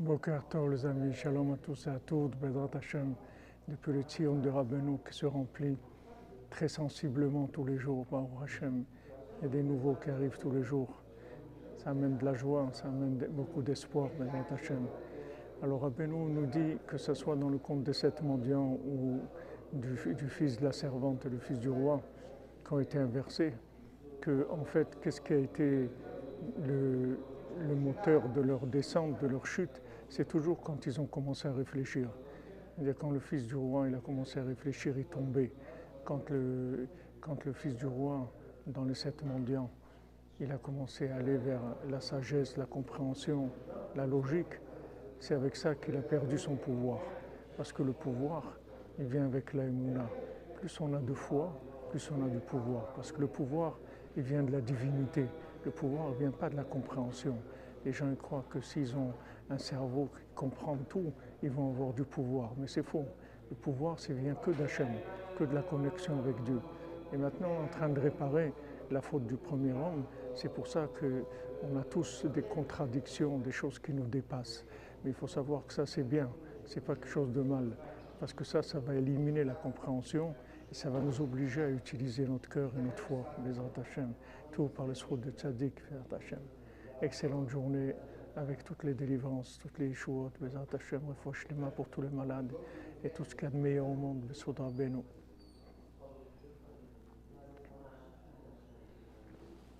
Boker Tov, les amis, shalom à tous et à toutes, Bedrat Hashem, depuis le Tzion de Rabbeinu qui se remplit très sensiblement tous les jours, Baruch Hashem. Il y a des nouveaux qui arrivent tous les jours. Ça amène de la joie, ça amène beaucoup d'espoir, Bedrat Hashem. Alors Rabbeinu nous dit que ce soit dans le conte des sept mendiants ou du, fils de la servante et du fils du roi qui ont été inversés, que en fait, qu'est-ce qui a été le moteur de leur descente, de leur chute, c'est toujours quand ils ont commencé à réfléchir. Quand le fils du roi il a commencé à réfléchir, il tombait. Quand le, quand le fils du roi, dans les sept mendiants, il a commencé à aller vers la sagesse, la compréhension, la logique, c'est avec ça qu'il a perdu son pouvoir. Parce que le pouvoir, il vient avec la Plus on a de foi, plus on a du pouvoir. Parce que le pouvoir, il vient de la divinité. Le pouvoir ne vient pas de la compréhension. Les gens croient que s'ils ont un cerveau qui comprend tout, ils vont avoir du pouvoir. Mais c'est faux. Le pouvoir, ça vient que d'Hachem, que de la connexion avec Dieu. Et maintenant, en train de réparer la faute du premier homme. C'est pour ça qu'on a tous des contradictions, des choses qui nous dépassent. Mais il faut savoir que ça, c'est bien. C'est pas quelque chose de mal. Parce que ça, ça va éliminer la compréhension et ça va nous obliger à utiliser notre cœur et notre foi, les Hashem, tout par le srout de Tzadik, Hashem. Excellente journée avec toutes les délivrances, toutes les Yeshuot, Bezat Hashem, pour tous les malades et tout ce qu'il y a de meilleur au monde, le Soudra Beno.